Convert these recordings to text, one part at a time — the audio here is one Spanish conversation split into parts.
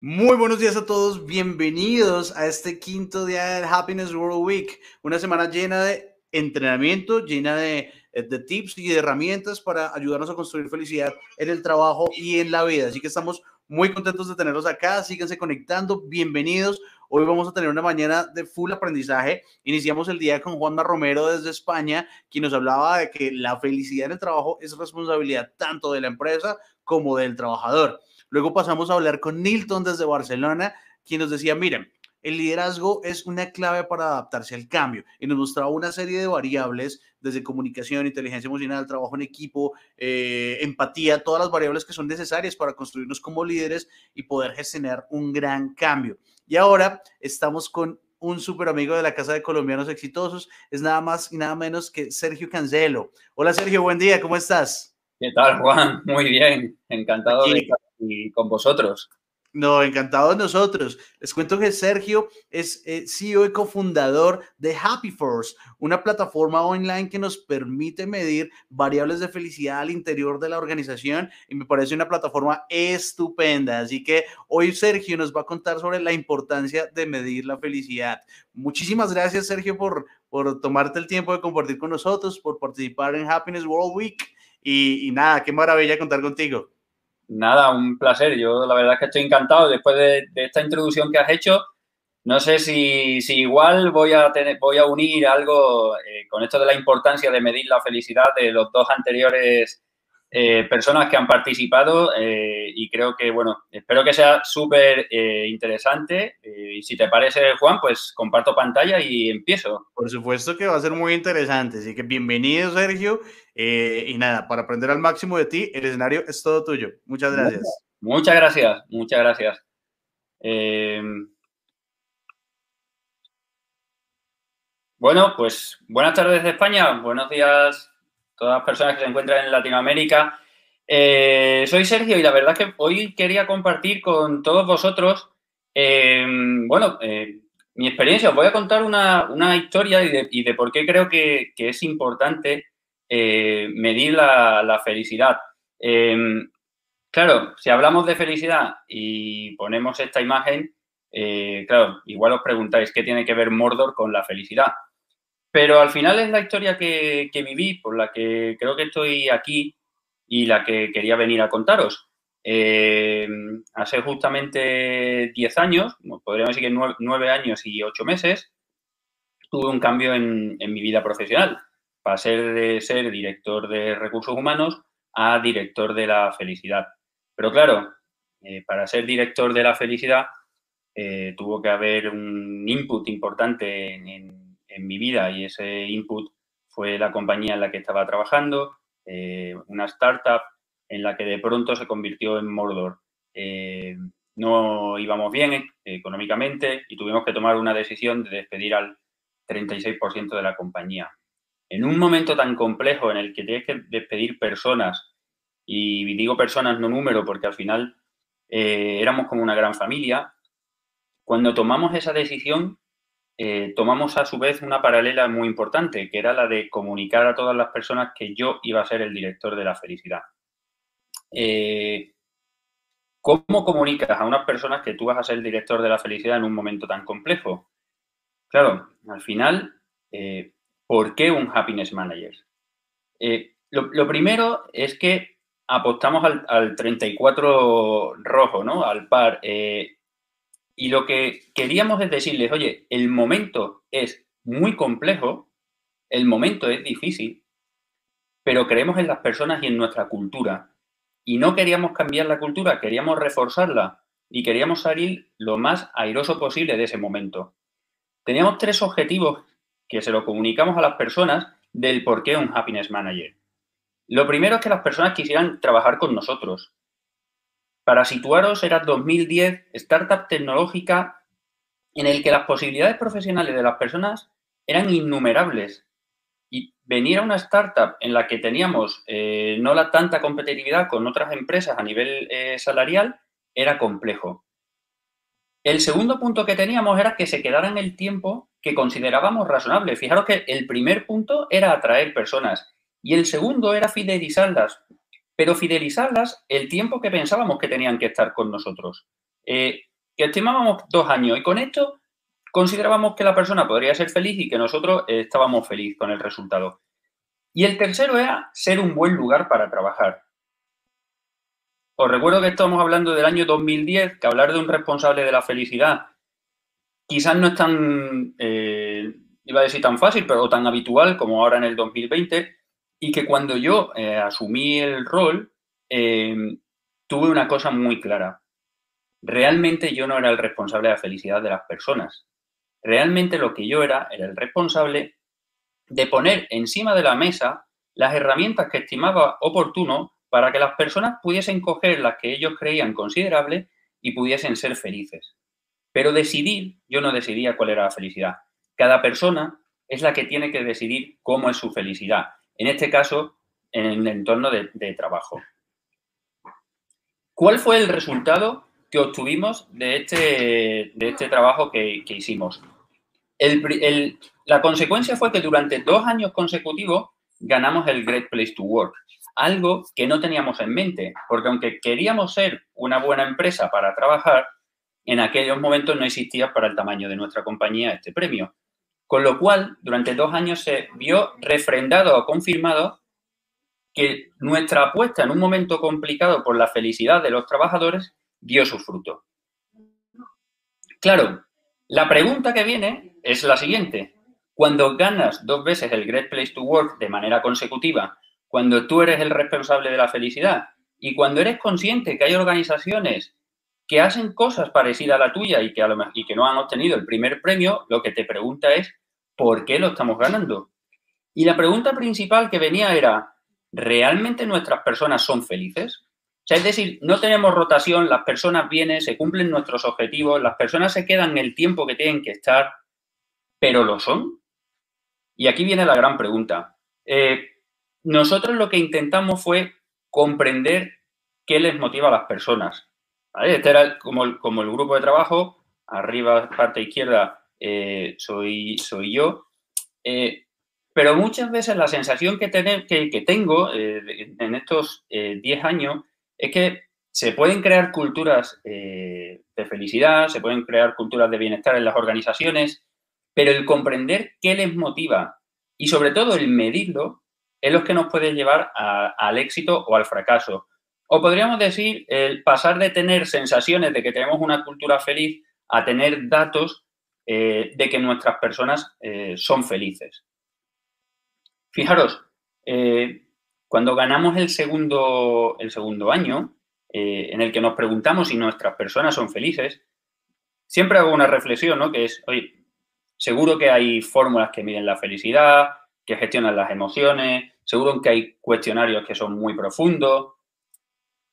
Muy buenos días a todos, bienvenidos a este quinto día del Happiness World Week, una semana llena de entrenamiento, llena de, eh, de, tips y de herramientas para ayudarnos a construir felicidad en el trabajo y en la vida. Así que estamos muy contentos de tenerlos acá, síganse conectando, bienvenidos. Hoy vamos a tener una mañana de full aprendizaje. Iniciamos el día con Juanma Romero desde España, quien nos hablaba de que la felicidad en el trabajo es responsabilidad tanto de la empresa como del trabajador. Luego pasamos a hablar con Nilton desde Barcelona, quien nos decía, miren, el liderazgo es una clave para adaptarse al cambio y nos mostraba una serie de variables desde comunicación, inteligencia emocional, trabajo en equipo, eh, empatía, todas las variables que son necesarias para construirnos como líderes y poder gestionar un gran cambio. Y ahora estamos con un súper amigo de la Casa de Colombianos Exitosos, es nada más y nada menos que Sergio Cancelo. Hola Sergio, buen día, ¿cómo estás? ¿Qué tal, Juan? Muy bien, encantado de estar y con vosotros. No, encantados nosotros. Les cuento que Sergio es eh, CEO y cofundador de Happy Force, una plataforma online que nos permite medir variables de felicidad al interior de la organización y me parece una plataforma estupenda. Así que hoy Sergio nos va a contar sobre la importancia de medir la felicidad. Muchísimas gracias, Sergio, por, por tomarte el tiempo de compartir con nosotros, por participar en Happiness World Week y, y nada, qué maravilla contar contigo. Nada, un placer. Yo la verdad es que estoy encantado después de, esta introducción que has hecho. No sé si, igual voy a, tener, voy a unir algo eh, con esto de la importancia de medir la felicidad de los dos anteriores eh, personas que han participado eh, y creo que, bueno, espero que sea súper interesante y si te parece, Juan, pues comparto pantalla y empiezo. Por supuesto que va a ser muy interesante, así que bienvenido, Sergio, y nada, para aprender al máximo de ti, el escenario es todo tuyo. Muchas gracias. Muchas gracias, muchas gracias. Bueno, pues buenas tardes de España, buenos días todas las personas que se encuentran en Latinoamérica. Eh, soy Sergio y la verdad es que hoy quería compartir con todos vosotros, eh, bueno, eh, mi experiencia. Os voy a contar una, historia y de, por qué creo que, es importante medir la, felicidad. claro, si hablamos de felicidad y ponemos esta imagen, claro, igual os preguntáis qué tiene que ver Mordor con la felicidad. Pero al final es la historia que, viví, por la que creo que estoy aquí y la que quería venir a contaros. Eh, hace justamente 10 años, podríamos decir que 9, años y 8 meses, tuve un cambio en, mi vida profesional. Pasé de ser director de recursos humanos a director de la felicidad. Pero claro, eh, para ser director de la felicidad eh, tuvo que haber un input importante en mi vida y ese input fue la compañía en la que estaba trabajando, eh, una startup en la que de pronto se convirtió en Mordor. No íbamos bien económicamente y tuvimos que tomar una decisión de despedir al 36% de la compañía. En un momento tan complejo en el que tienes que despedir personas, y digo personas no número porque al final eh, éramos como una gran familia, cuando tomamos esa decisión eh, tomamos a su vez una paralela muy importante, que era la de comunicar a todas las personas que yo iba a ser el director de la felicidad. Eh, ¿Cómo comunicas a unas personas que tú vas a ser el director de la felicidad en un momento tan complejo? Claro, al final, ¿por qué un happiness manager? Lo, primero es que apostamos al, al 34 rojo, ¿no? Al par. Y lo que queríamos es decirles, oye, el momento es muy complejo, el momento es difícil, pero creemos en las personas y en nuestra cultura. Y no queríamos cambiar la cultura, queríamos reforzarla y queríamos salir lo más airoso posible de ese momento. Teníamos tres objetivos que se lo comunicamos a las personas del por qué un happiness manager. Lo primero es que las personas quisieran trabajar con nosotros, para situaros, era 2010, startup tecnológica en el que las posibilidades profesionales de las personas eran innumerables. Y venir a una startup en la que teníamos eh, no la tanta competitividad con otras empresas a nivel eh, salarial era complejo. El segundo punto que teníamos era que se quedara en el tiempo que considerábamos razonable. Fijaros que el primer punto era atraer personas y el segundo era fidelizarlas pero fidelizarlas el tiempo que pensábamos que tenían que estar con nosotros. Eh, que estimábamos dos años y con esto considerábamos que la persona podría ser feliz y que nosotros estábamos felices con el resultado. Y el tercero era ser un buen lugar para trabajar. Os recuerdo que estamos hablando del año 2010, que hablar de un responsable de la felicidad quizás no es tan, eh, iba a decir tan fácil, pero tan habitual como ahora en el 2020, y que cuando yo eh, asumí el rol, eh, tuve una cosa muy clara. Realmente yo no era el responsable de la felicidad de las personas. Realmente lo que yo era era el responsable de poner encima de la mesa las herramientas que estimaba oportuno para que las personas pudiesen coger las que ellos creían considerables y pudiesen ser felices. Pero decidir, yo no decidía cuál era la felicidad. Cada persona es la que tiene que decidir cómo es su felicidad. En este caso, en el entorno de, trabajo. ¿Cuál fue el resultado que obtuvimos de este, de este trabajo que, hicimos? la consecuencia fue que durante dos años consecutivos ganamos el Great Place to Work, algo que no teníamos en mente, porque aunque queríamos ser una buena empresa para trabajar, en aquellos momentos no existía para el tamaño de nuestra compañía este premio. Con lo cual, durante dos años se vio refrendado o confirmado que nuestra apuesta en un momento complicado por la felicidad de los trabajadores dio su fruto. Claro, la pregunta que viene es la siguiente. Cuando ganas dos veces el Great Place to Work de manera consecutiva, cuando tú eres el responsable de la felicidad y cuando eres consciente que hay organizaciones que hacen cosas parecidas a la tuya y que, no han obtenido el primer premio, lo que te pregunta es, ¿por qué lo estamos ganando? Y la pregunta principal que venía era, ¿realmente nuestras personas son felices? O sea, es decir, no tenemos rotación, las personas vienen, se cumplen nuestros objetivos, las personas se quedan el tiempo que tienen que estar, pero lo son. Y aquí viene la gran pregunta. Eh, nosotros lo que intentamos fue comprender qué les motiva a las personas. Este era como el, grupo de trabajo, arriba, parte izquierda, eh, soy, soy yo. Eh, pero muchas veces la sensación que, que, tengo eh, en estos 10 años es que se pueden crear culturas de felicidad, se pueden crear culturas de bienestar en las organizaciones, pero el comprender qué les motiva y sobre todo el medirlo es lo que nos puede llevar al éxito o al fracaso. O podríamos decir el pasar de tener sensaciones de que tenemos una cultura feliz a tener datos eh, de que nuestras personas eh, son felices. Fijaros, eh, cuando ganamos el segundo, el segundo año, en el que nos preguntamos si nuestras personas son felices, siempre hago una reflexión, ¿no? Que es, oye, seguro que hay fórmulas que miden la felicidad, que gestionan las emociones, seguro que hay cuestionarios que son muy profundos,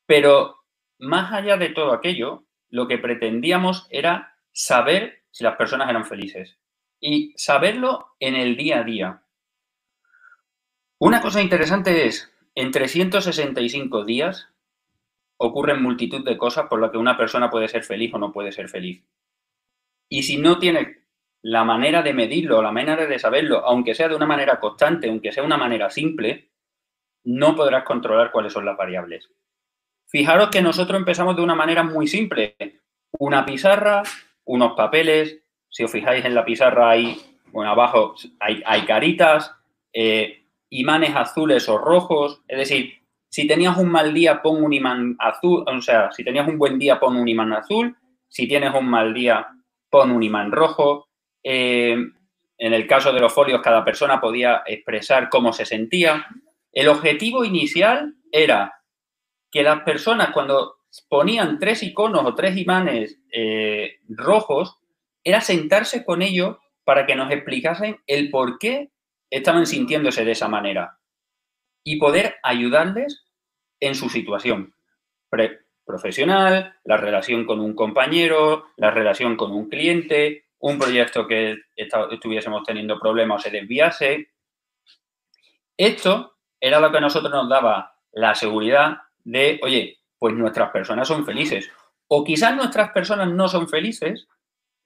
pero más allá de todo aquello, lo que pretendíamos era saber si las personas eran felices y saberlo en el día a día. Una cosa interesante es, en 365 días ocurren multitud de cosas por las que una persona puede ser feliz o no puede ser feliz. Y si no tiene la manera de medirlo, la manera de saberlo, aunque sea de una manera constante, aunque sea de una manera simple, no podrás controlar cuáles son las variables. Fijaros que nosotros empezamos de una manera muy simple. Una pizarra, unos papeles. Si os fijáis en la pizarra ahí, bueno, abajo hay, caritas, eh, imanes azules o rojos. Es decir, si tenías un mal día, pon un imán azul. O sea, si tenías un buen día, pon un imán azul. Si tienes un mal día, pon un imán rojo. Eh, en el caso de los folios, cada persona podía expresar cómo se sentía. El objetivo inicial era que las personas cuando ponían tres iconos o tres imanes eh, rojos, era sentarse con ellos para que nos explicasen el por qué estaban sintiéndose de esa manera y poder ayudarles en su situación profesional, la relación con un compañero, la relación con un cliente, un proyecto que estuviésemos teniendo problemas o se desviase. Esto era lo que a nosotros nos daba la seguridad de, oye, pues nuestras personas son felices. O quizás nuestras personas no son felices,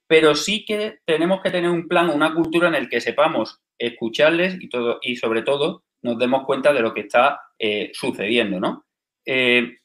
pero sí que tenemos que tener un plan, una cultura en el que sepamos escucharles y, todo, y sobre todo nos demos cuenta de lo que está eh, sucediendo, ¿no? Eh,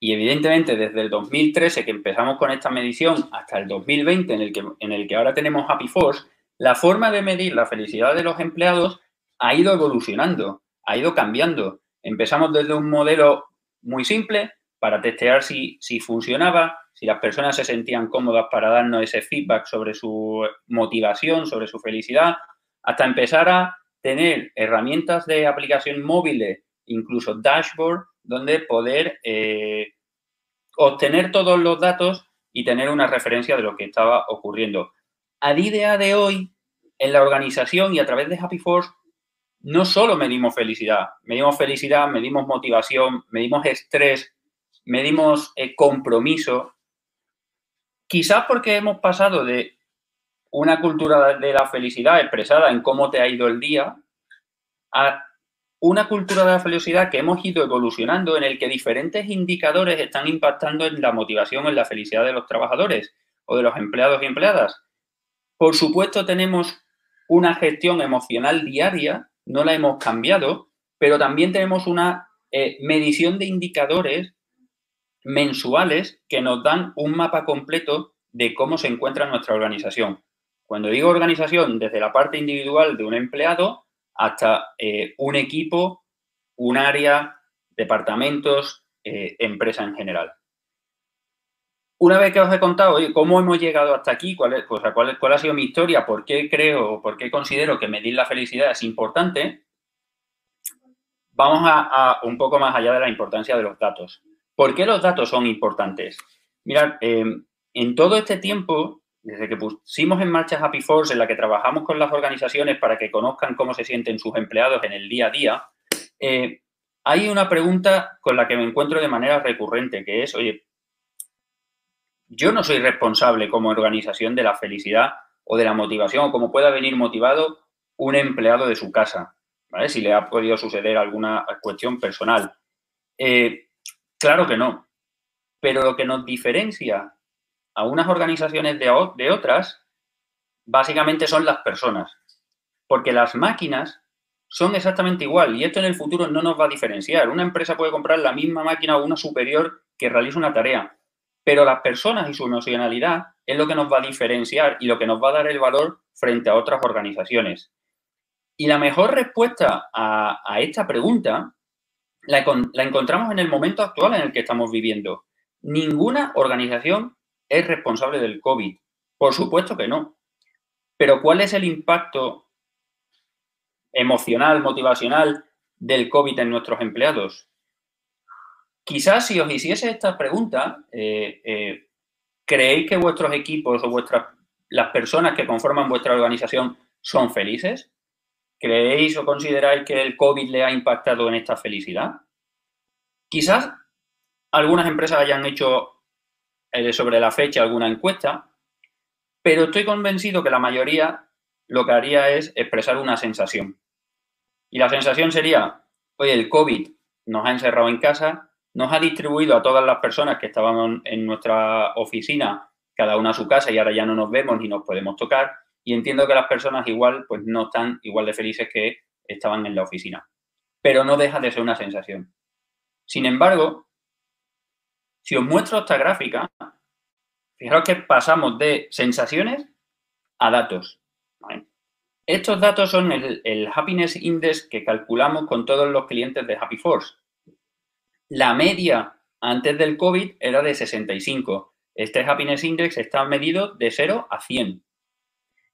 Y evidentemente desde el 2013 que empezamos con esta medición hasta el 2020 en el que, en el que ahora tenemos Happy Force, la forma de medir la felicidad de los empleados ha ido evolucionando, ha ido cambiando. Empezamos desde un modelo muy simple para testear si, si funcionaba, si las personas se sentían cómodas para darnos ese feedback sobre su motivación, sobre su felicidad, hasta empezar a tener herramientas de aplicación móviles, incluso dashboard, donde poder eh, obtener todos los datos y tener una referencia de lo que estaba ocurriendo. A día de hoy, en la organización y a través de Happy Force, no solo medimos felicidad, medimos felicidad, medimos motivación, medimos estrés, medimos eh, compromiso. Quizás porque hemos pasado de una cultura de la felicidad expresada en cómo te ha ido el día a una cultura de la felicidad que hemos ido evolucionando en el que diferentes indicadores están impactando en la motivación, en la felicidad de los trabajadores o de los empleados y empleadas. Por supuesto, tenemos una gestión emocional diaria, no la hemos cambiado, pero también tenemos una eh, medición de indicadores mensuales que nos dan un mapa completo de cómo se encuentra nuestra organización. Cuando digo organización, desde la parte individual de un empleado hasta eh, un equipo, un área, departamentos, eh, empresa en general. Una vez que os he contado cómo hemos llegado hasta aquí, cuál, ha sido mi historia, por qué creo, por qué considero que medir la felicidad es importante, vamos a, un poco más allá de la importancia de los datos. ¿Por qué los datos son importantes? Mirad, eh, en todo este tiempo desde que pusimos en marcha Happy Force, en la que trabajamos con las organizaciones para que conozcan cómo se sienten sus empleados en el día a día, eh, hay una pregunta con la que me encuentro de manera recurrente, que es, oye, yo no soy responsable como organización de la felicidad o de la motivación, o como pueda venir motivado un empleado de su casa, ¿vale? Si le ha podido suceder alguna cuestión personal. Eh, claro que no. Pero lo que nos diferencia a unas organizaciones de, de otras, básicamente son las personas. Porque las máquinas son exactamente igual y esto en el futuro no nos va a diferenciar. Una empresa puede comprar la misma máquina o una superior que realiza una tarea, pero las personas y su emocionalidad es lo que nos va a diferenciar y lo que nos va a dar el valor frente a otras organizaciones. Y la mejor respuesta a, esta pregunta la, encontramos en el momento actual en el que estamos viviendo. Ninguna organización es responsable del COVID? Por supuesto que no. Pero ¿cuál es el impacto emocional, motivacional del COVID en nuestros empleados? Quizás si os hiciese esta pregunta, eh, eh, ¿creéis que vuestros equipos o vuestras, las personas que conforman vuestra organización son felices? ¿Creéis o consideráis que el COVID le ha impactado en esta felicidad? Quizás algunas empresas hayan hecho eh, sobre la fecha alguna encuesta, pero estoy convencido que la mayoría lo que haría es expresar una sensación. Y la sensación sería, oye, el COVID nos ha encerrado en casa, nos ha distribuido a todas las personas que estaban en nuestra oficina, cada una a su casa y ahora ya no nos vemos ni nos podemos tocar. Y entiendo que las personas igual, pues no están igual de felices que estaban en la oficina. Pero no deja de ser una sensación. Sin embargo, si os muestro esta gráfica, fijaros que pasamos de sensaciones a datos. Estos datos son el, Happiness Index que calculamos con todos los clientes de Happy Force. La media antes del COVID era de 65. Este Happiness Index está medido de 0 a 100.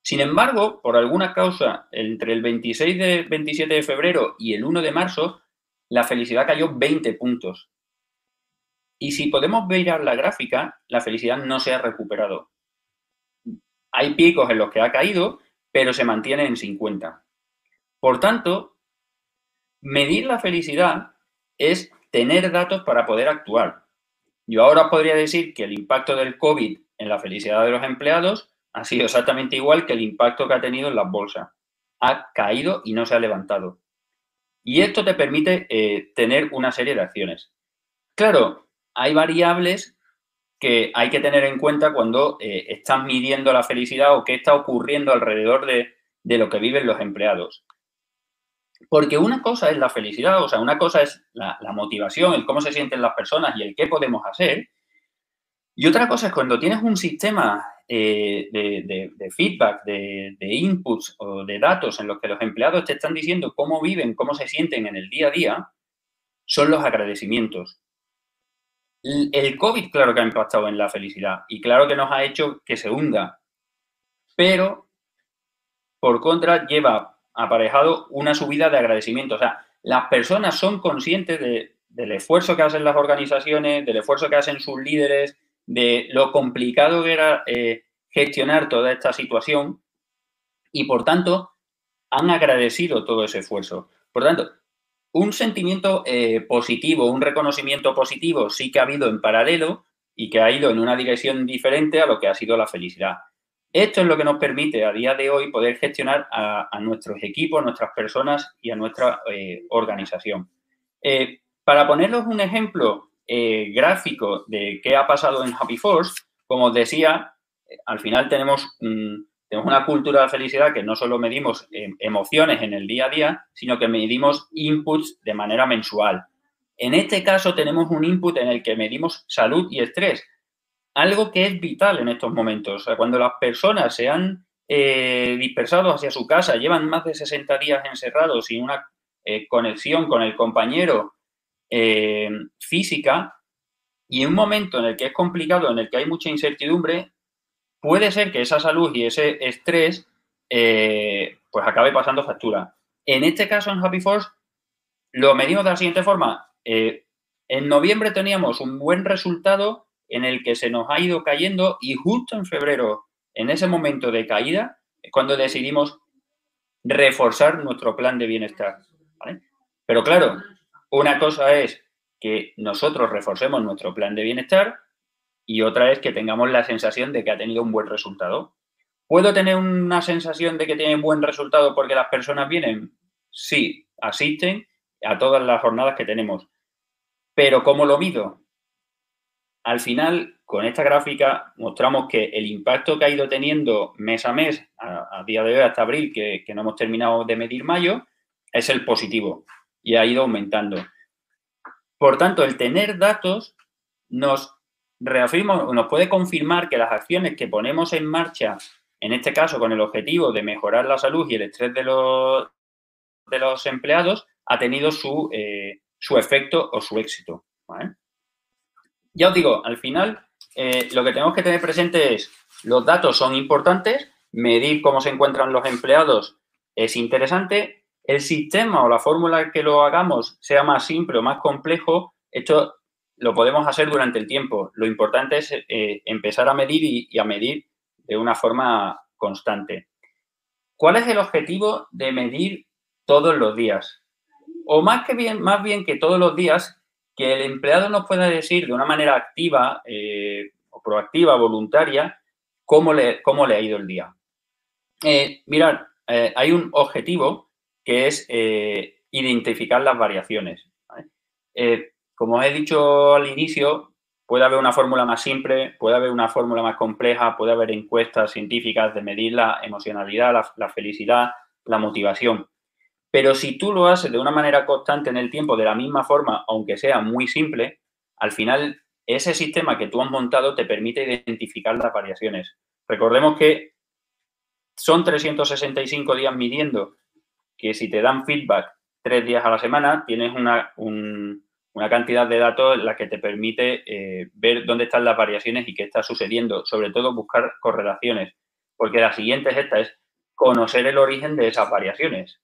Sin embargo, por alguna causa, entre el 26 de 27 de febrero y el 1 de marzo, la felicidad cayó 20 puntos. Y si podemos ver la gráfica, la felicidad no se ha recuperado. Hay picos en los que ha caído, pero se mantiene en 50. Por tanto, medir la felicidad es tener datos para poder actuar. Yo ahora podría decir que el impacto del COVID en la felicidad de los empleados ha sido exactamente igual que el impacto que ha tenido en las bolsas. Ha caído y no se ha levantado. Y esto te permite eh, tener una serie de acciones. Claro, hay variables que hay que tener en cuenta cuando eh, están midiendo la felicidad o qué está ocurriendo alrededor de, lo que viven los empleados. Porque una cosa es la felicidad, o sea, una cosa es la, motivación, el cómo se sienten las personas y el qué podemos hacer. Y otra cosa es cuando tienes un sistema eh, de, feedback, de, de, inputs o de datos en los que los empleados te están diciendo cómo viven, cómo se sienten en el día a día, son los agradecimientos. El COVID, claro que ha impactado en la felicidad y claro que nos ha hecho que se hunda, pero por contra lleva aparejado una subida de agradecimiento. O sea, las personas son conscientes del esfuerzo que hacen las organizaciones, del esfuerzo que hacen sus líderes, de lo complicado que era eh, gestionar toda esta situación y, por tanto, han agradecido todo ese esfuerzo. Por tanto, un sentimiento eh, positivo, un reconocimiento positivo sí que ha habido en paralelo y que ha ido en una dirección diferente a lo que ha sido la felicidad. Esto es lo que nos permite a día de hoy poder gestionar a, nuestros equipos, a nuestras personas y a nuestra eh, organización. Eh, para ponerles un ejemplo gráfico de qué ha pasado en Happy Force, como os decía, al final tenemos tenemos una cultura de felicidad que no solo medimos eh, emociones en el día a día, sino que medimos inputs de manera mensual. En este caso tenemos un input en el que medimos salud y estrés, algo que es vital en estos momentos. cuando las personas se han eh, dispersado hacia su casa, llevan más de 60 días encerrados sin una eh, conexión con el compañero física, y en un momento en el que es complicado, en el que hay mucha incertidumbre, puede ser que esa salud y ese estrés eh, pues acabe pasando factura. En este caso, en Happy Force, lo medimos de la siguiente forma. Eh, en noviembre teníamos un buen resultado en el que se nos ha ido cayendo y justo en febrero, en ese momento de caída, es cuando decidimos reforzar nuestro plan de bienestar. Pero claro, una cosa es que nosotros reforcemos nuestro plan de bienestar y otra es que tengamos la sensación de que ha tenido un buen resultado. ¿Puedo tener una sensación de que tiene un buen resultado porque las personas vienen? Sí, asisten a todas las jornadas que tenemos. Pero ¿cómo lo mido? Al final, con esta gráfica mostramos que el impacto que ha ido teniendo mes a mes, a, día de hoy hasta abril, que, no hemos terminado de medir mayo, es el positivo y ha ido aumentando. Por tanto, el tener datos nos reafirmo, nos puede confirmar que las acciones que ponemos en marcha, en este caso con el objetivo de mejorar la salud y el estrés de los, de los empleados, ha tenido su, eh, su efecto o su éxito. Ya os digo, al final eh, lo que tenemos que tener presente es, los datos son importantes, medir cómo se encuentran los empleados es interesante, el sistema o la fórmula que lo hagamos sea más simple o más complejo, esto lo podemos hacer durante el tiempo. Lo importante es eh, empezar a medir y, a medir de una forma constante. ¿Cuál es el objetivo de medir todos los días? O más, que bien, más bien que todos los días, que el empleado nos pueda decir de una manera activa eh, o proactiva, voluntaria, cómo le, cómo le ha ido el día. Eh, mirad, hay un objetivo que es identificar las variaciones. Como he dicho al inicio, puede haber una fórmula más simple, puede haber una fórmula más compleja, puede haber encuestas científicas de medir la emocionalidad, la, felicidad, la motivación. Pero si tú lo haces de una manera constante en el tiempo, de la misma forma, aunque sea muy simple, al final ese sistema que tú has montado te permite identificar las variaciones. Recordemos que son 365 días midiendo, que si te dan feedback tres días a la semana, tienes una, un, una cantidad de datos en la que te permite eh, ver dónde están las variaciones y qué está sucediendo. Sobre todo buscar correlaciones, porque la siguiente es esta, es conocer el origen de esas variaciones.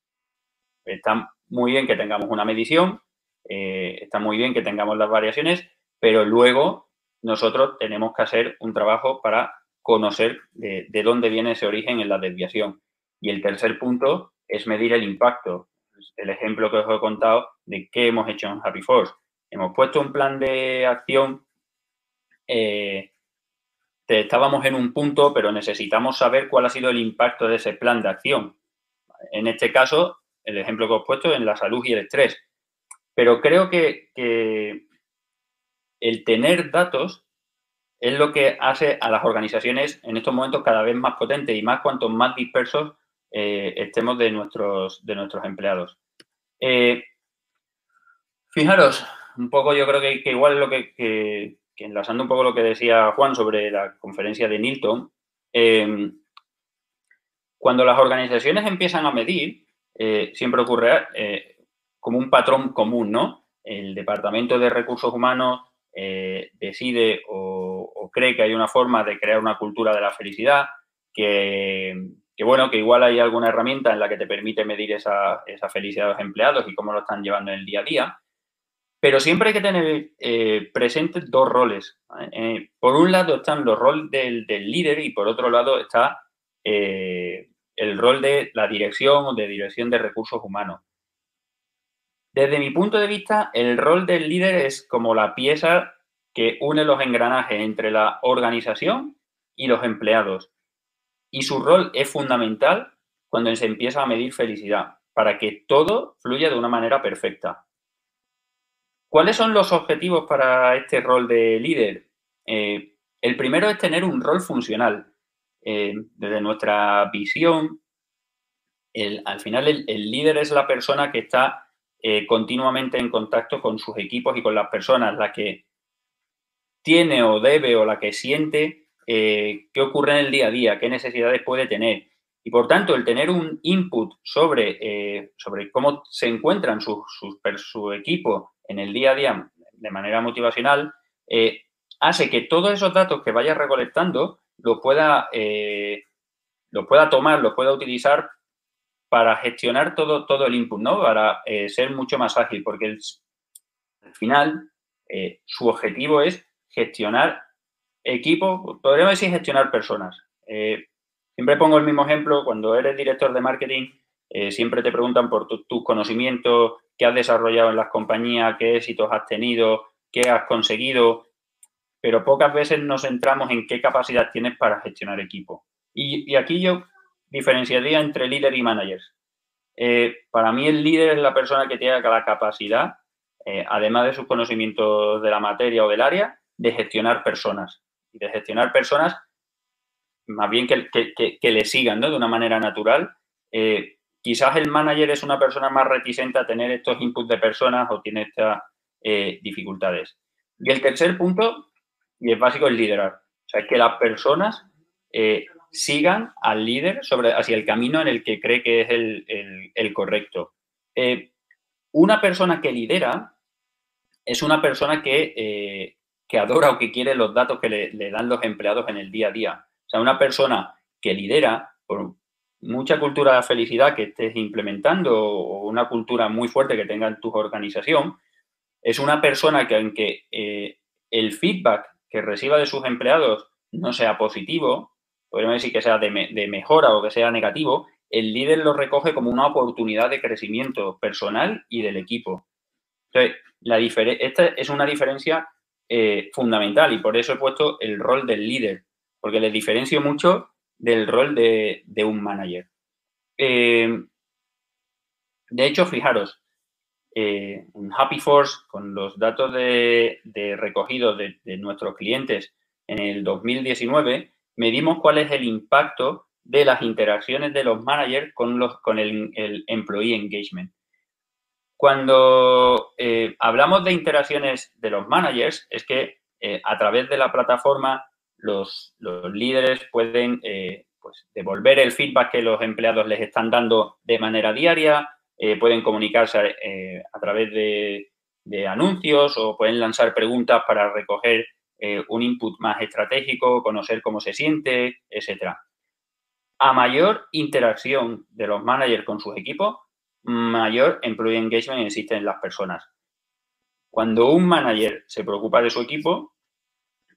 Está muy bien que tengamos una medición, eh, está muy bien que tengamos las variaciones, pero luego nosotros tenemos que hacer un trabajo para conocer de, de dónde viene ese origen en la desviación. Y el tercer punto es medir el impacto el ejemplo que os he contado de qué hemos hecho en Happy Force. Hemos puesto un plan de acción, eh, estábamos en un punto, pero necesitamos saber cuál ha sido el impacto de ese plan de acción. En este caso, el ejemplo que os he puesto en la salud y el estrés. Pero creo que, el tener datos es lo que hace a las organizaciones en estos momentos cada vez más potentes y más cuanto más dispersos eh, estemos de nuestros, de nuestros empleados. Eh, fijaros, un poco yo creo que, igual es lo que, enlazando un poco lo que decía Juan sobre la conferencia de Nilton, eh, cuando las organizaciones empiezan a medir, eh, siempre ocurre como un patrón común, ¿no? El Departamento de Recursos Humanos decide o, cree que hay una forma de crear una cultura de la felicidad, que, bueno, que igual hay alguna herramienta en la que te permite medir esa, felicidad de los empleados y cómo lo están llevando en el día a día. Pero siempre hay que tener eh, presentes dos roles. Eh, por un lado están los roles del, líder y por otro lado está eh, el rol de la dirección o de dirección de recursos humanos. Desde mi punto de vista, el rol del líder es como la pieza que une los engranajes entre la organización y los empleados y su rol es fundamental cuando se empieza a medir felicidad, para que todo fluya de una manera perfecta. ¿Cuáles son los objetivos para este rol de líder? Eh, el primero es tener un rol funcional. Eh, desde nuestra visión, al final el, líder es la persona que está eh, continuamente en contacto con sus equipos y con las personas, la que tiene o debe o la que siente eh, qué ocurre en el día a día, qué necesidades puede tener. Y por tanto, el tener un input sobre, sobre cómo se encuentran su, su, equipo en el día a día de manera motivacional, hace que todos esos datos que vaya recolectando los pueda, lo pueda tomar, los pueda utilizar para gestionar todo, todo el input, ¿no? Para ser mucho más ágil, porque al final su objetivo es gestionar equipo, podríamos decir gestionar personas. Eh, siempre pongo el mismo ejemplo, cuando eres director de marketing, eh, siempre te preguntan por tus conocimientos, qué has desarrollado en las compañías, qué éxitos has tenido, qué has conseguido, pero pocas veces nos centramos en qué capacidad tienes para gestionar equipo. Y, aquí yo diferenciaría entre líder y managers. Eh, para mí el líder es la persona que tiene la capacidad, además de sus conocimientos de la materia o del área, de gestionar personas de gestionar personas, más bien que, que, le sigan de una manera natural. Eh, quizás el manager es una persona más reticente a tener estos inputs de personas o tiene estas eh, dificultades. Y el tercer punto, y es básico, es liderar. O sea, que las personas eh, sigan al líder sobre, hacia el camino en el que cree que es el, correcto. una persona que lidera es una persona que que adora o que quiere los datos que le, dan los empleados en el día a día. O sea, una persona que lidera por mucha cultura de felicidad que estés implementando o una cultura muy fuerte que tenga en tu organización, es una persona que aunque eh, el feedback que reciba de sus empleados no sea positivo, podemos decir que sea de, de, mejora o que sea negativo, el líder lo recoge como una oportunidad de crecimiento personal y del equipo. Entonces, la esta es una diferencia eh, fundamental y por eso he puesto el rol del líder, porque le diferencio mucho del rol de, un manager. Eh, de hecho, fijaros, eh, en Happy Force, con los datos de, recogido de, nuestros clientes en el 2019, medimos cuál es el impacto de las interacciones de los managers con, los, con el, employee engagement. Cuando eh, hablamos de interacciones de los managers, es que eh, a través de la plataforma los, líderes pueden pues, devolver el feedback que los empleados les están dando de manera diaria, pueden comunicarse a través de, anuncios o pueden lanzar preguntas para recoger un input más estratégico, conocer cómo se siente, etc. A mayor interacción de los managers con sus equipos, mayor employee engagement existe en las personas. Cuando un manager se preocupa de su equipo,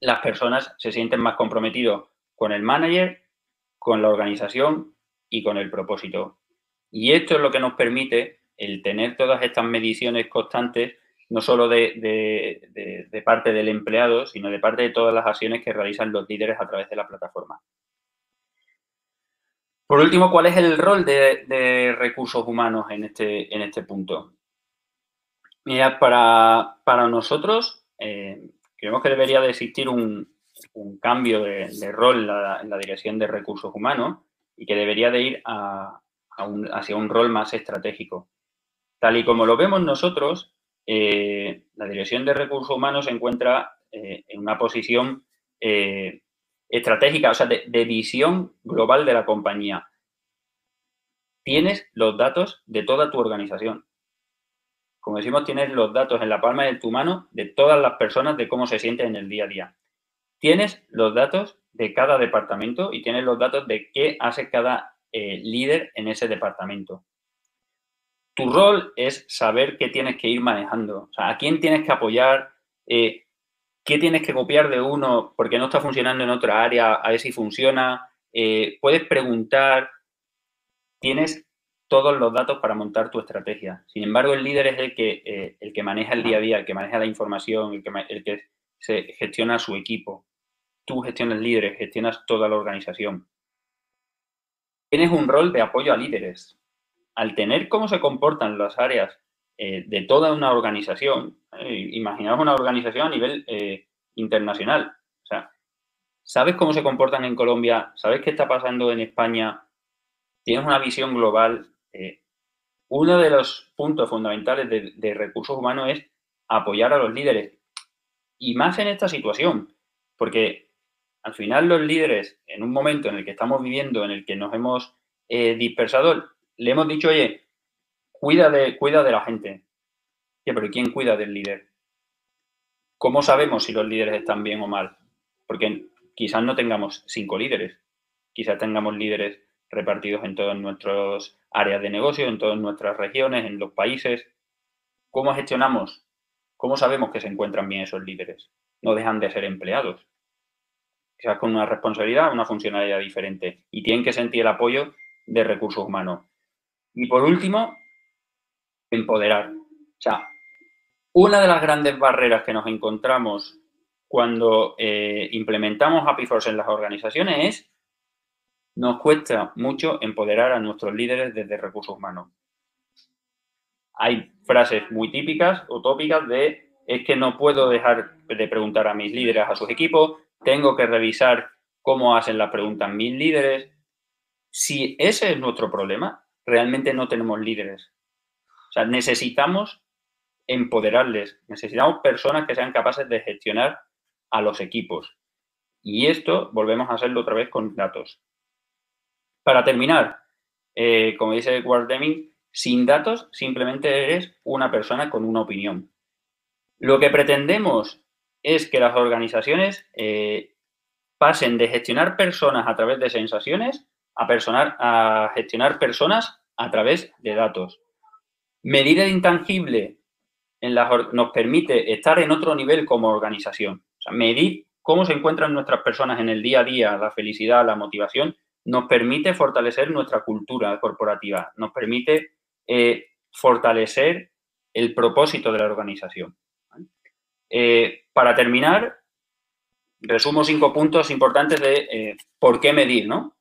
las personas se sienten más comprometidos con el manager, con la organización y con el propósito. Y esto es lo que nos permite el tener todas estas mediciones constantes, no solo de, de parte del empleado, sino de parte de todas las acciones que realizan los líderes a través de la plataforma. Por último, ¿cuál es el rol de, recursos humanos en este, en este punto? Mira, para, nosotros eh, creemos que debería de existir un, cambio de, rol en la, dirección de recursos humanos y que debería de ir hacia un rol más estratégico. Tal y como lo vemos nosotros, eh, la Dirección de Recursos Humanos se encuentra eh, en una posición eh, estratégica, o sea, de, de visión global de la compañía. Tienes los datos de toda tu organización. Como decimos, tienes los datos en la palma de tu mano de todas las personas de cómo se sienten en el día a día. Tienes los datos de cada departamento y tienes los datos de qué hace cada líder en ese departamento tu rol es saber qué tienes que ir manejando, a quién tienes que apoyar, eh, qué tienes que copiar de uno porque no está funcionando en otra área, a ver si funciona. Eh, puedes preguntar, tienes todos los datos para montar tu estrategia. Sin embargo, el líder es el que, eh, el que maneja el día a día, el que maneja la información, el que, el que se gestiona su equipo. Tú gestionas líderes, gestionas toda la organización. Tienes un rol de apoyo a líderes. Al tener cómo se comportan las áreas eh, de toda una organización, eh, imaginaos una organización a nivel eh, internacional, o sea, sabes cómo se comportan en Colombia, sabes qué está pasando en España, tienes una visión global. uno de los puntos fundamentales de recursos humanos es apoyar a los líderes, y más en esta situación, porque al final los líderes, en un momento en el que estamos viviendo, en el que nos hemos dispersado, le hemos dicho, oye, cuida de, cuida de la gente. pero ¿quién cuida del líder? ¿Cómo sabemos si los líderes están bien o mal? Porque quizás no tengamos cinco líderes, quizás tengamos líderes repartidos en todas nuestras áreas de negocio, en todas nuestras regiones, en los países. ¿Cómo gestionamos? ¿Cómo sabemos que se encuentran bien esos líderes? No dejan de ser empleados. Con una responsabilidad, una funcionalidad diferente. Y tienen que sentir el apoyo de recursos humanos. Y por último, empoderar. O sea, una de las grandes barreras que nos encontramos cuando eh, implementamos Happy Force en las organizaciones es nos cuesta mucho empoderar a nuestros líderes desde recursos humanos. Hay frases muy típicas o tópicas de es que no puedo dejar de preguntar a mis líderes, a sus equipos, tengo que revisar cómo hacen las preguntas mis líderes. Si ese es nuestro problema, realmente no tenemos líderes. O sea, necesitamos empoderarles, necesitamos personas que sean capaces de gestionar a los equipos. Y esto volvemos a hacerlo otra vez con datos. Para terminar, eh, como dice Ward Deming, sin datos simplemente eres una persona con una opinión. Lo que pretendemos es que las organizaciones eh, pasen de gestionar personas a través de sensaciones a, a gestionar personas a través de datos. Medida intangible en nos permite estar en otro nivel como organización. Medir cómo se encuentran nuestras personas en el día a día, la felicidad, la motivación, nos permite fortalecer nuestra cultura corporativa, nos permite eh, fortalecer el propósito de la organización. Eh, para terminar, resumo cinco puntos importantes de eh, por qué medir, ¿no?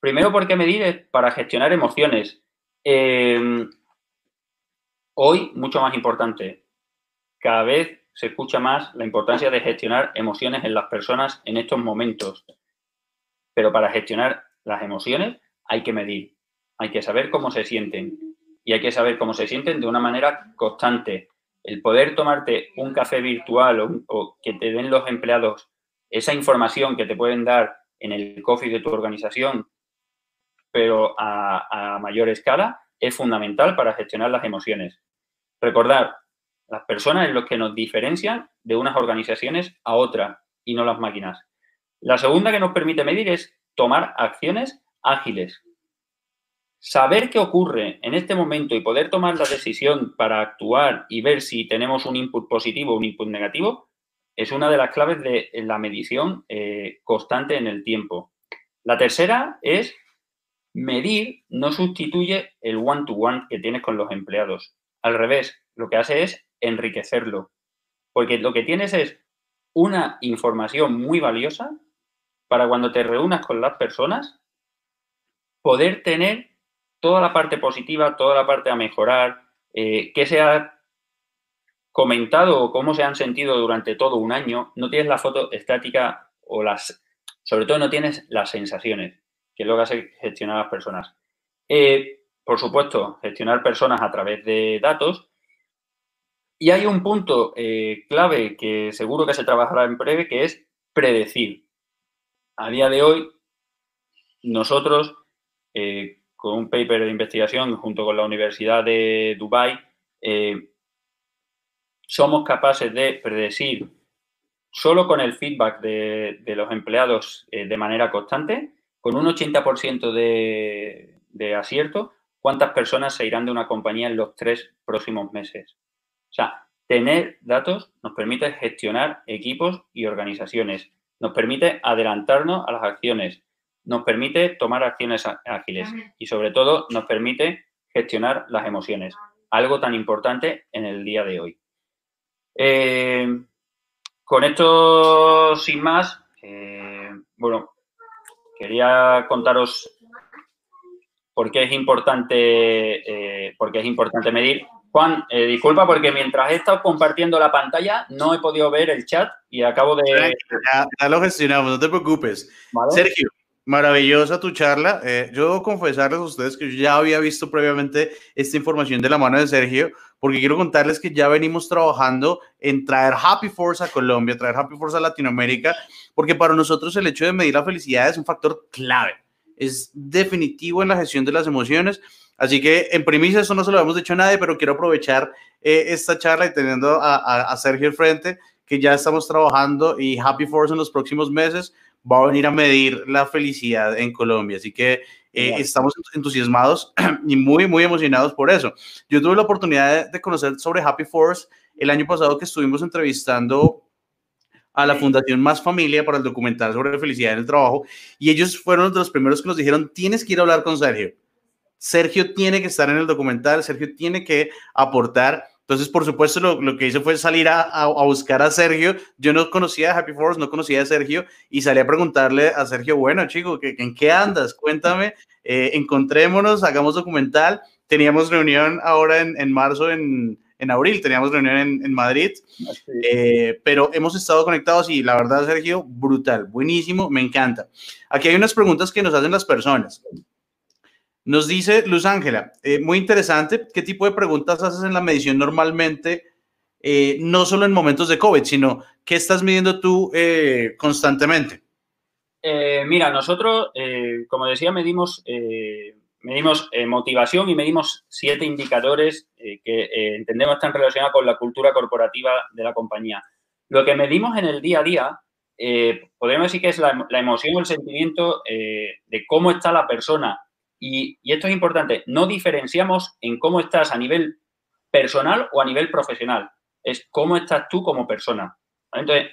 Primero, ¿por qué medir? para gestionar emociones. Em, hoy, mucho más importante, cada vez se escucha más la importancia de gestionar emociones en las personas en estos momentos. Pero para gestionar las emociones hay que medir, hay que saber cómo se sienten y hay que saber cómo se sienten de una manera constante. El poder tomarte un café virtual o, que te den los empleados esa información que te pueden dar en el coffee de tu organización pero a, mayor escala, es fundamental para gestionar las emociones. Recordar, las personas es lo que nos diferencian de unas organizaciones a otras y no las máquinas. La segunda que nos permite medir es tomar acciones ágiles. Saber qué ocurre en este momento y poder tomar la decisión para actuar y ver si tenemos un input positivo o un input negativo es una de las claves de la medición eh, constante en el tiempo. La tercera es Medir no sustituye el one-to-one que tienes con los empleados. Al revés, lo que hace es enriquecerlo. Porque lo que tienes es una información muy valiosa para cuando te reúnas con las personas, poder tener toda la parte positiva, toda la parte a mejorar, eh, qué se ha comentado o cómo se han sentido durante todo un año. No tienes la foto estática o las, sobre todo no tienes las sensaciones que luego hace gestionar a las personas. Eh, por supuesto, gestionar personas a través de datos. Y hay un punto eh, clave que seguro que se trabajará en breve, que es predecir. A día de hoy, nosotros, eh, con un paper de investigación junto con la Universidad de Dubái, eh, somos capaces de predecir solo con el feedback de, los empleados de manera constante, con un 80% de, de acierto, cuántas personas se irán de una compañía en los tres próximos meses. O sea, tener datos nos permite gestionar equipos y organizaciones, nos permite adelantarnos a las acciones, nos permite tomar acciones ágiles y sobre todo nos permite gestionar las emociones, algo tan importante en el día de hoy. Eh, con esto, sin más, eh, bueno, quería contaros por qué es importante, eh, es importante medir. Juan, eh, disculpa porque mientras he estado compartiendo la pantalla no he podido ver el chat y acabo de... Ya, lo gestionamos, no te preocupes. Sergio, maravillosa tu charla. Eh, yo debo confesarles a ustedes que yo ya había visto previamente esta información de la mano de Sergio, porque quiero contarles que ya venimos trabajando en traer Happy Force a Colombia, traer Happy Force a Latinoamérica, porque para nosotros el hecho de medir la felicidad es un factor clave es definitivo en la gestión de las emociones. Así que en primicia eso no se lo hemos dicho a nadie, pero quiero aprovechar eh, esta charla y teniendo a, Sergio al frente, que ya estamos trabajando y Happy Force en los próximos meses va a venir a medir la felicidad en Colombia. Así que eh, estamos entusiasmados y muy, muy emocionados por eso. Yo tuve la oportunidad de conocer sobre Happy Force el año pasado que estuvimos entrevistando a la Fundación Más Familia para el documental sobre felicidad en el trabajo y ellos fueron de los primeros que nos dijeron, tienes que ir a hablar con Sergio. Sergio tiene que estar en el documental, Sergio tiene que aportar. Entonces, por supuesto, lo, lo que hice fue salir a, a, buscar a Sergio. Yo no conocía a Happy Force, no conocía a Sergio y salí a preguntarle a Sergio, bueno, chico, ¿en qué andas? Cuéntame, eh, encontrémonos, hagamos documental. Teníamos reunión ahora en, en marzo en, en abril, teníamos reunión en, Madrid, eh, pero hemos estado conectados y la verdad, Sergio, brutal, buenísimo, me encanta. Aquí hay unas preguntas que nos hacen las personas. Nos dice Luz Ángela, eh, muy interesante, ¿qué tipo de preguntas haces en la medición normalmente? Eh, no solo en momentos de COVID, sino ¿qué estás midiendo tú constantemente? mira, nosotros, como decía, medimos medimos eh, motivación y medimos siete indicadores eh, que eh, entendemos están relacionados con la cultura corporativa de la compañía. Lo que medimos en el día a día, podemos decir que es la, emoción o el sentimiento de cómo está la persona. Y, esto es importante, no diferenciamos en cómo estás a nivel personal o a nivel profesional. Es cómo estás tú como persona. Entonces,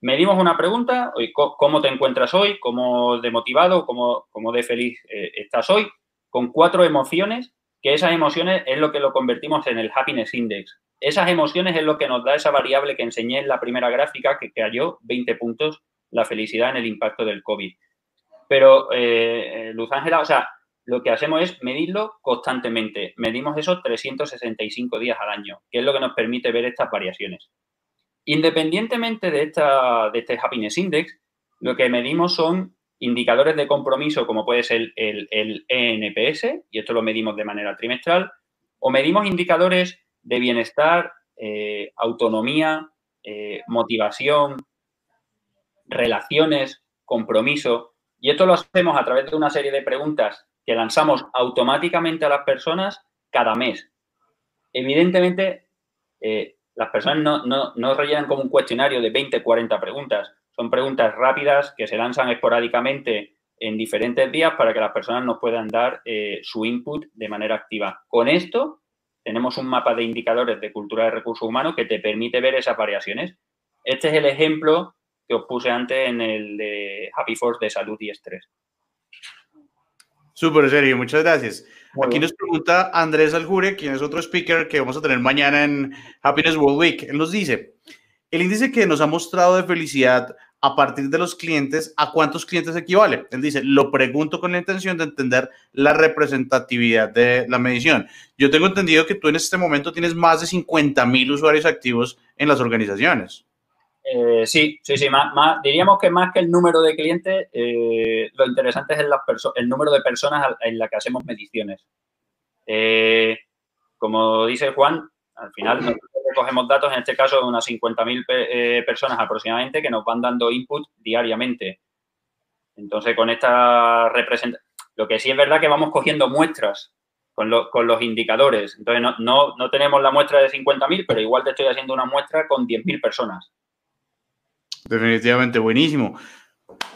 medimos una pregunta, ¿cómo te encuentras hoy? ¿Cómo de motivado? ¿Cómo, cómo de feliz estás hoy? con cuatro emociones, que esas emociones es lo que lo convertimos en el happiness index. Esas emociones es lo que nos da esa variable que enseñé en la primera gráfica, que cayó 20 puntos la felicidad en el impacto del COVID. Pero, eh, Luz Ángela, o sea, lo que hacemos es medirlo constantemente. Medimos esos 365 días al año, que es lo que nos permite ver estas variaciones. Independientemente de, esta, de este happiness index, lo que medimos son indicadores de compromiso como puede ser el, el, ENPS, y esto lo medimos de manera trimestral, o medimos indicadores de bienestar, eh, autonomía, eh, motivación, relaciones, compromiso, y esto lo hacemos a través de una serie de preguntas que lanzamos automáticamente a las personas cada mes. Evidentemente, eh, las personas no, no, no rellenan como un cuestionario de 20, 40 preguntas, son preguntas rápidas que se lanzan esporádicamente en diferentes días para que las personas nos puedan dar eh, su input de manera activa. Con esto tenemos un mapa de indicadores de cultura de recursos humanos que te permite ver esas variaciones. Este es el ejemplo que os puse antes en el de Happy Force de salud y estrés. Súper serio, muchas gracias. Aquí nos pregunta Andrés Aljure, quien es otro speaker que vamos a tener mañana en Happiness World Week. Él nos dice, el índice que nos ha mostrado de felicidad a partir de los clientes, ¿a cuántos clientes equivale? Él dice, lo pregunto con la intención de entender la representatividad de la medición. Yo tengo entendido que tú en este momento tienes más de 50 mil usuarios activos en las organizaciones. Eh, sí, sí, sí, diríamos que más que el número de clientes, eh, lo interesante es el, número de personas en la que hacemos mediciones. Eh, como dice Juan, al final recogemos datos, en este caso de unas 50.000 eh, personas aproximadamente, que nos van dando input diariamente. Entonces, con esta representación, lo que sí es verdad que vamos cogiendo muestras con, los indicadores. Entonces, no, no tenemos la muestra de 50.000, pero igual te estoy haciendo una muestra con 10.000 personas. Definitivamente, buenísimo.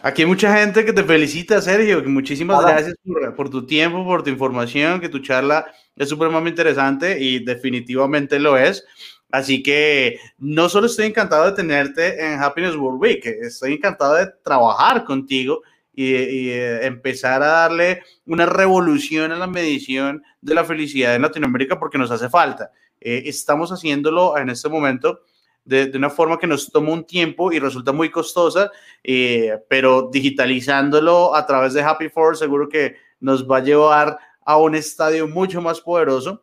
Aquí hay mucha gente que te felicita, Sergio. Muchísimas gracias por, tu tiempo, por tu información, que tu charla es supremamente interesante y definitivamente lo es. Así que no solo estoy encantado de tenerte en Happiness World Week, estoy encantado de trabajar contigo y, eh, empezar a darle una revolución a la medición de la felicidad en Latinoamérica porque nos hace falta. Eh, estamos haciéndolo en este momento de, una forma que nos toma un tiempo y resulta muy costosa, eh, pero digitalizándolo a través de Happy Four seguro que nos va a llevar a un estadio mucho más poderoso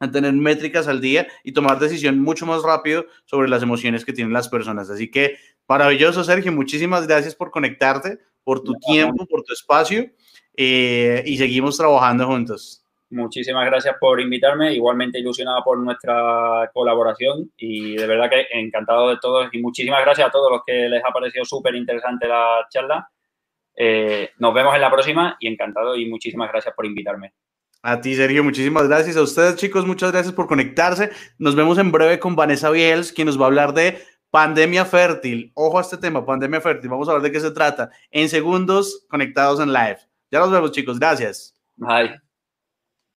a tener métricas al día y tomar decisión mucho más rápido sobre las emociones que tienen las personas. Así que maravilloso, Sergio. Muchísimas gracias por conectarte, por tu tiempo, por tu espacio eh, y seguimos trabajando juntos. Muchísimas gracias por invitarme, igualmente ilusionado por nuestra colaboración y de verdad que encantado de todos y muchísimas gracias a todos los que les ha parecido súper interesante la charla. Eh, nos vemos en la próxima y encantado y muchísimas gracias por invitarme. A ti, Sergio, muchísimas gracias. A ustedes, chicos, muchas gracias por conectarse. Nos vemos en breve con Vanessa Biels, quien nos va a hablar de pandemia fértil. Ojo a este tema, pandemia fértil. Vamos a ver de qué se trata. En segundos, conectados en live. Ya nos vemos, chicos. Gracias. Bye.